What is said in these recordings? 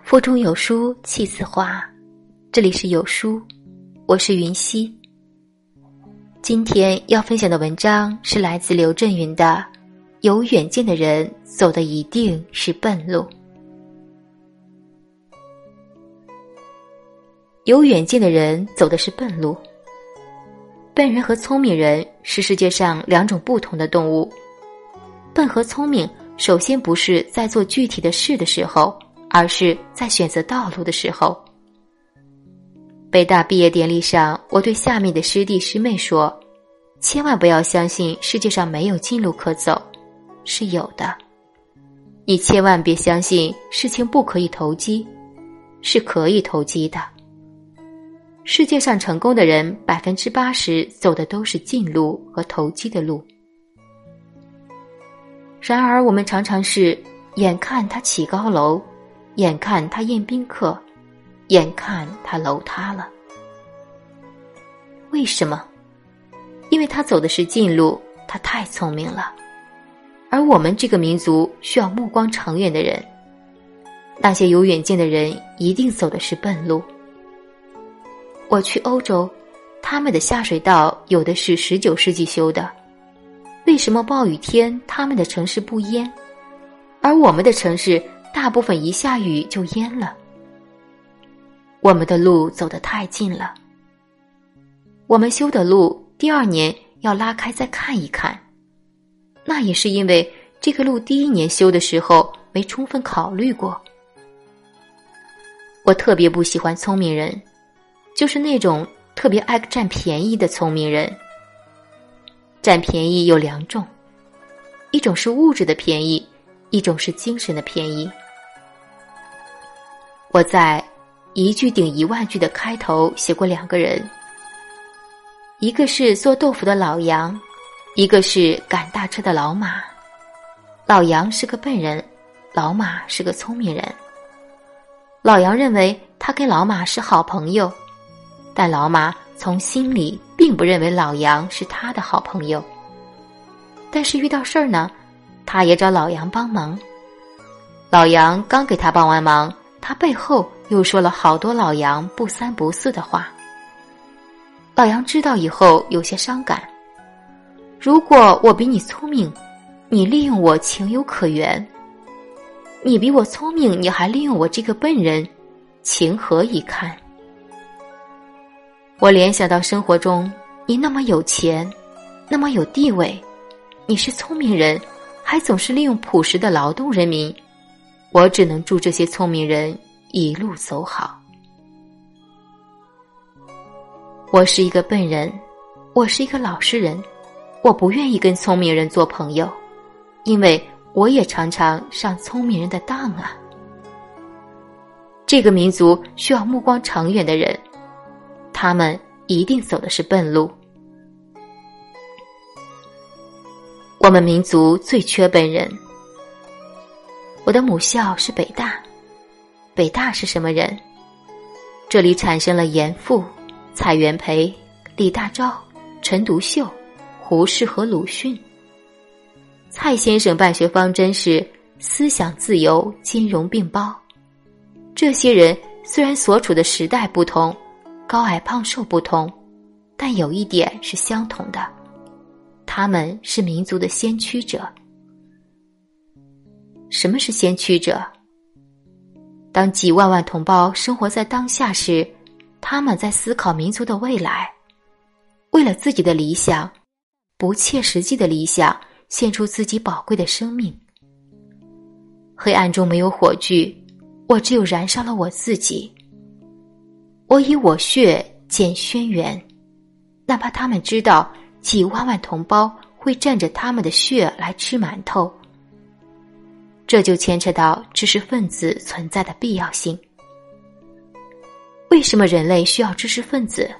腹中有书气自华，这里是有书，我是云溪。今天要分享的文章是来自刘震云的《有远见的人走的一定是笨路》。有远见的人走的是笨路。笨人和聪明人是世界上两种不同的动物。笨和聪明，首先不是在做具体的事的时候。而是在选择道路的时候。北大毕业典礼上，我对下面的师弟师妹说：“千万不要相信世界上没有近路可走，是有的。你千万别相信事情不可以投机，是可以投机的。世界上成功的人，百分之八十走的都是近路和投机的路。然而，我们常常是眼看他起高楼。”眼看他宴宾客，眼看他楼塌了。为什么？因为他走的是近路，他太聪明了。而我们这个民族需要目光长远的人。那些有远见的人一定走的是笨路。我去欧洲，他们的下水道有的是十九世纪修的。为什么暴雨天他们的城市不淹，而我们的城市？大部分一下雨就淹了。我们的路走得太近了。我们修的路，第二年要拉开再看一看。那也是因为这个路第一年修的时候没充分考虑过。我特别不喜欢聪明人，就是那种特别爱占便宜的聪明人。占便宜有两种，一种是物质的便宜，一种是精神的便宜。我在一句顶一万句的开头写过两个人，一个是做豆腐的老杨，一个是赶大车的老马。老杨是个笨人，老马是个聪明人。老杨认为他跟老马是好朋友，但老马从心里并不认为老杨是他的好朋友。但是遇到事儿呢，他也找老杨帮忙。老杨刚给他帮完忙。他背后又说了好多老杨不三不四的话。老杨知道以后有些伤感。如果我比你聪明，你利用我情有可原；你比我聪明，你还利用我这个笨人，情何以堪？我联想到生活中，你那么有钱，那么有地位，你是聪明人，还总是利用朴实的劳动人民。我只能祝这些聪明人一路走好。我是一个笨人，我是一个老实人，我不愿意跟聪明人做朋友，因为我也常常上聪明人的当啊。这个民族需要目光长远的人，他们一定走的是笨路。我们民族最缺笨人。我的母校是北大，北大是什么人？这里产生了严复、蔡元培、李大钊、陈独秀、胡适和鲁迅。蔡先生办学方针是思想自由、金融并包。这些人虽然所处的时代不同，高矮胖瘦不同，但有一点是相同的，他们是民族的先驱者。什么是先驱者？当几万万同胞生活在当下时，他们在思考民族的未来，为了自己的理想，不切实际的理想，献出自己宝贵的生命。黑暗中没有火炬，我只有燃烧了我自己。我以我血建轩辕，哪怕他们知道几万万同胞会蘸着他们的血来吃馒头。这就牵扯到知识分子存在的必要性。为什么人类需要知识分子？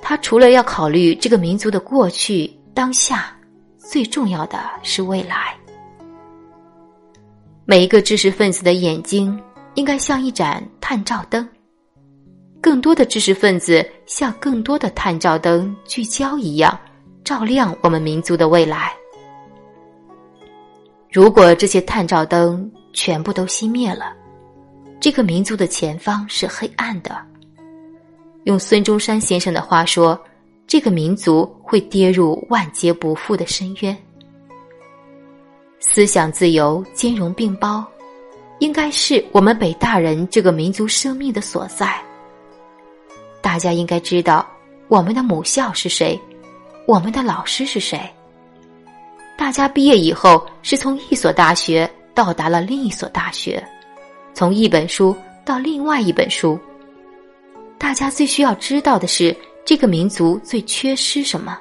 他除了要考虑这个民族的过去、当下，最重要的是未来。每一个知识分子的眼睛应该像一盏探照灯，更多的知识分子像更多的探照灯聚焦一样，照亮我们民族的未来。如果这些探照灯全部都熄灭了，这个民族的前方是黑暗的。用孙中山先生的话说，这个民族会跌入万劫不复的深渊。思想自由、兼容并包，应该是我们北大人这个民族生命的所在。大家应该知道，我们的母校是谁，我们的老师是谁。大家毕业以后是从一所大学到达了另一所大学，从一本书到另外一本书。大家最需要知道的是，这个民族最缺失什么？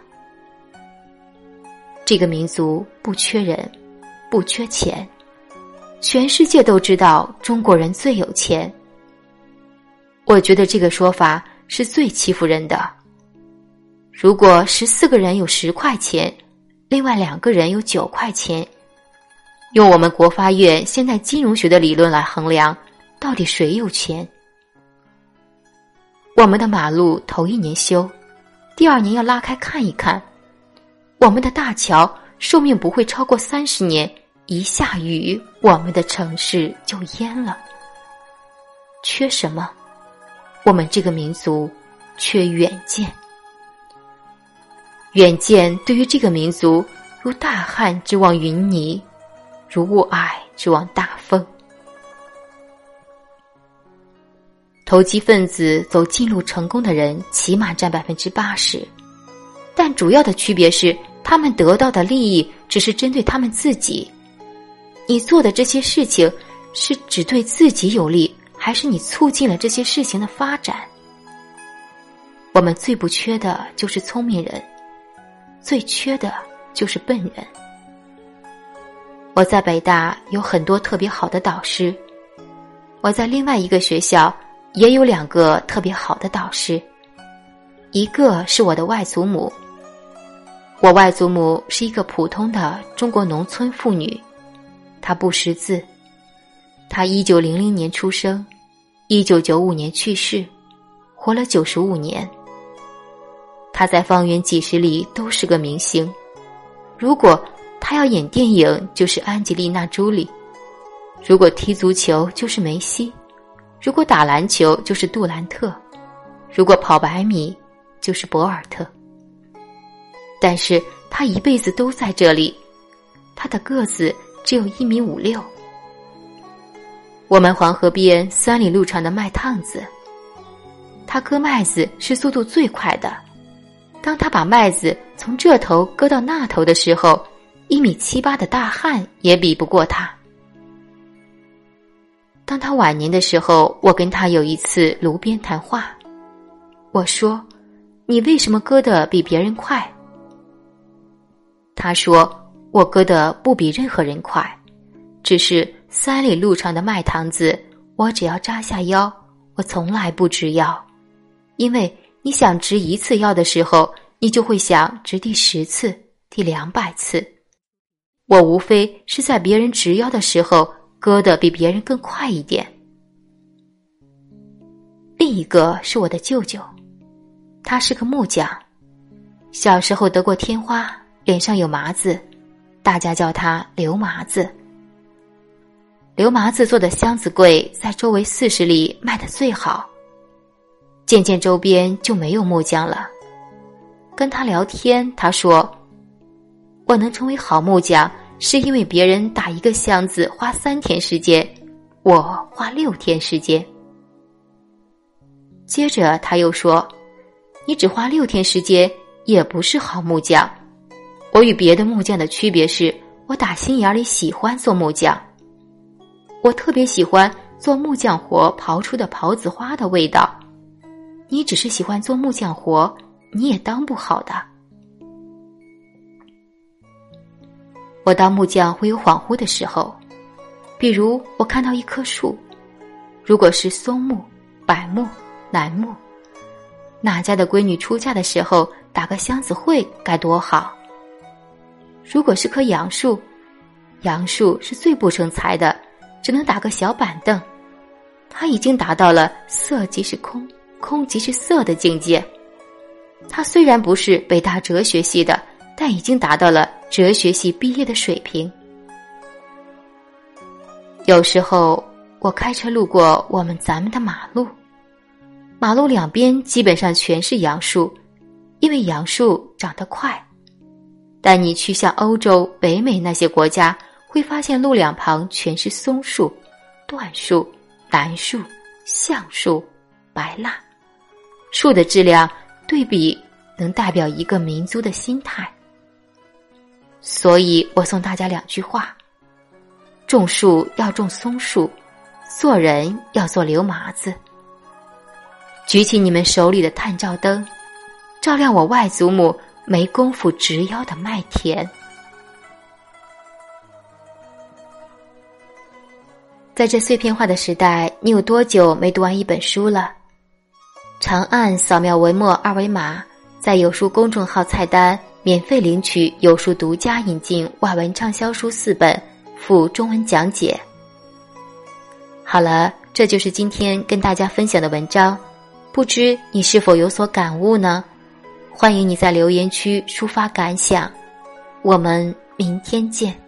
这个民族不缺人，不缺钱，全世界都知道中国人最有钱。我觉得这个说法是最欺负人的。如果十四个人有十块钱。另外两个人有九块钱，用我们国发院现代金融学的理论来衡量，到底谁有钱？我们的马路头一年修，第二年要拉开看一看；我们的大桥寿命不会超过三十年，一下雨我们的城市就淹了。缺什么？我们这个民族缺远见。远见对于这个民族，如大旱之望云霓，如雾霭之望大风。投机分子走近路成功的人，起码占百分之八十，但主要的区别是，他们得到的利益只是针对他们自己。你做的这些事情，是只对自己有利，还是你促进了这些事情的发展？我们最不缺的就是聪明人。最缺的就是笨人。我在北大有很多特别好的导师，我在另外一个学校也有两个特别好的导师。一个是我的外祖母，我外祖母是一个普通的中国农村妇女，她不识字，她一九零零年出生，一九九五年去世，活了九十五年。他在方圆几十里都是个明星，如果他要演电影，就是安吉丽娜·朱莉；如果踢足球，就是梅西；如果打篮球，就是杜兰特；如果跑百米，就是博尔特。但是他一辈子都在这里，他的个子只有一米五六。我们黄河边三里路长的卖趟子，他割麦子是速度最快的。当他把麦子从这头割到那头的时候，一米七八的大汉也比不过他。当他晚年的时候，我跟他有一次炉边谈话，我说：“你为什么割的比别人快？”他说：“我割的不比任何人快，只是三里路长的麦糖子，我只要扎下腰，我从来不直腰，因为。”你想直一次腰的时候，你就会想直第十次、第两百次。我无非是在别人直腰的时候割的比别人更快一点。另一个是我的舅舅，他是个木匠，小时候得过天花，脸上有麻子，大家叫他刘麻子。刘麻子做的箱子柜在周围四十里卖的最好。渐渐周边就没有木匠了。跟他聊天，他说：“我能成为好木匠，是因为别人打一个箱子花三天时间，我花六天时间。”接着他又说：“你只花六天时间，也不是好木匠。我与别的木匠的区别是，我打心眼里喜欢做木匠。我特别喜欢做木匠活刨出的刨子花的味道。”你只是喜欢做木匠活，你也当不好的。我当木匠会有恍惚的时候，比如我看到一棵树，如果是松木、柏木、楠木，哪家的闺女出嫁的时候打个箱子会该多好。如果是棵杨树，杨树是最不成才的，只能打个小板凳，它已经达到了色即是空。空即是色的境界。他虽然不是北大哲学系的，但已经达到了哲学系毕业的水平。有时候我开车路过我们咱们的马路，马路两边基本上全是杨树，因为杨树长得快。但你去像欧洲、北美那些国家，会发现路两旁全是松树、椴树、楠树、橡树、白蜡，树的质量对比能代表一个民族的心态。所以我送大家两句话。种树要种松树，做人要做刘麻子。举起你们手里的探照灯，照亮我外祖母没工夫直腰的麦田。在这碎片化的时代，你有多久没读完一本书了？长按扫描文末二维码，在有书公众号菜单免费领取有书独家引进外文畅销书四本。附中文讲解。好了，这就是今天跟大家分享的文章，不知你是否有所感悟呢？欢迎你在留言区抒发感想，我们明天见。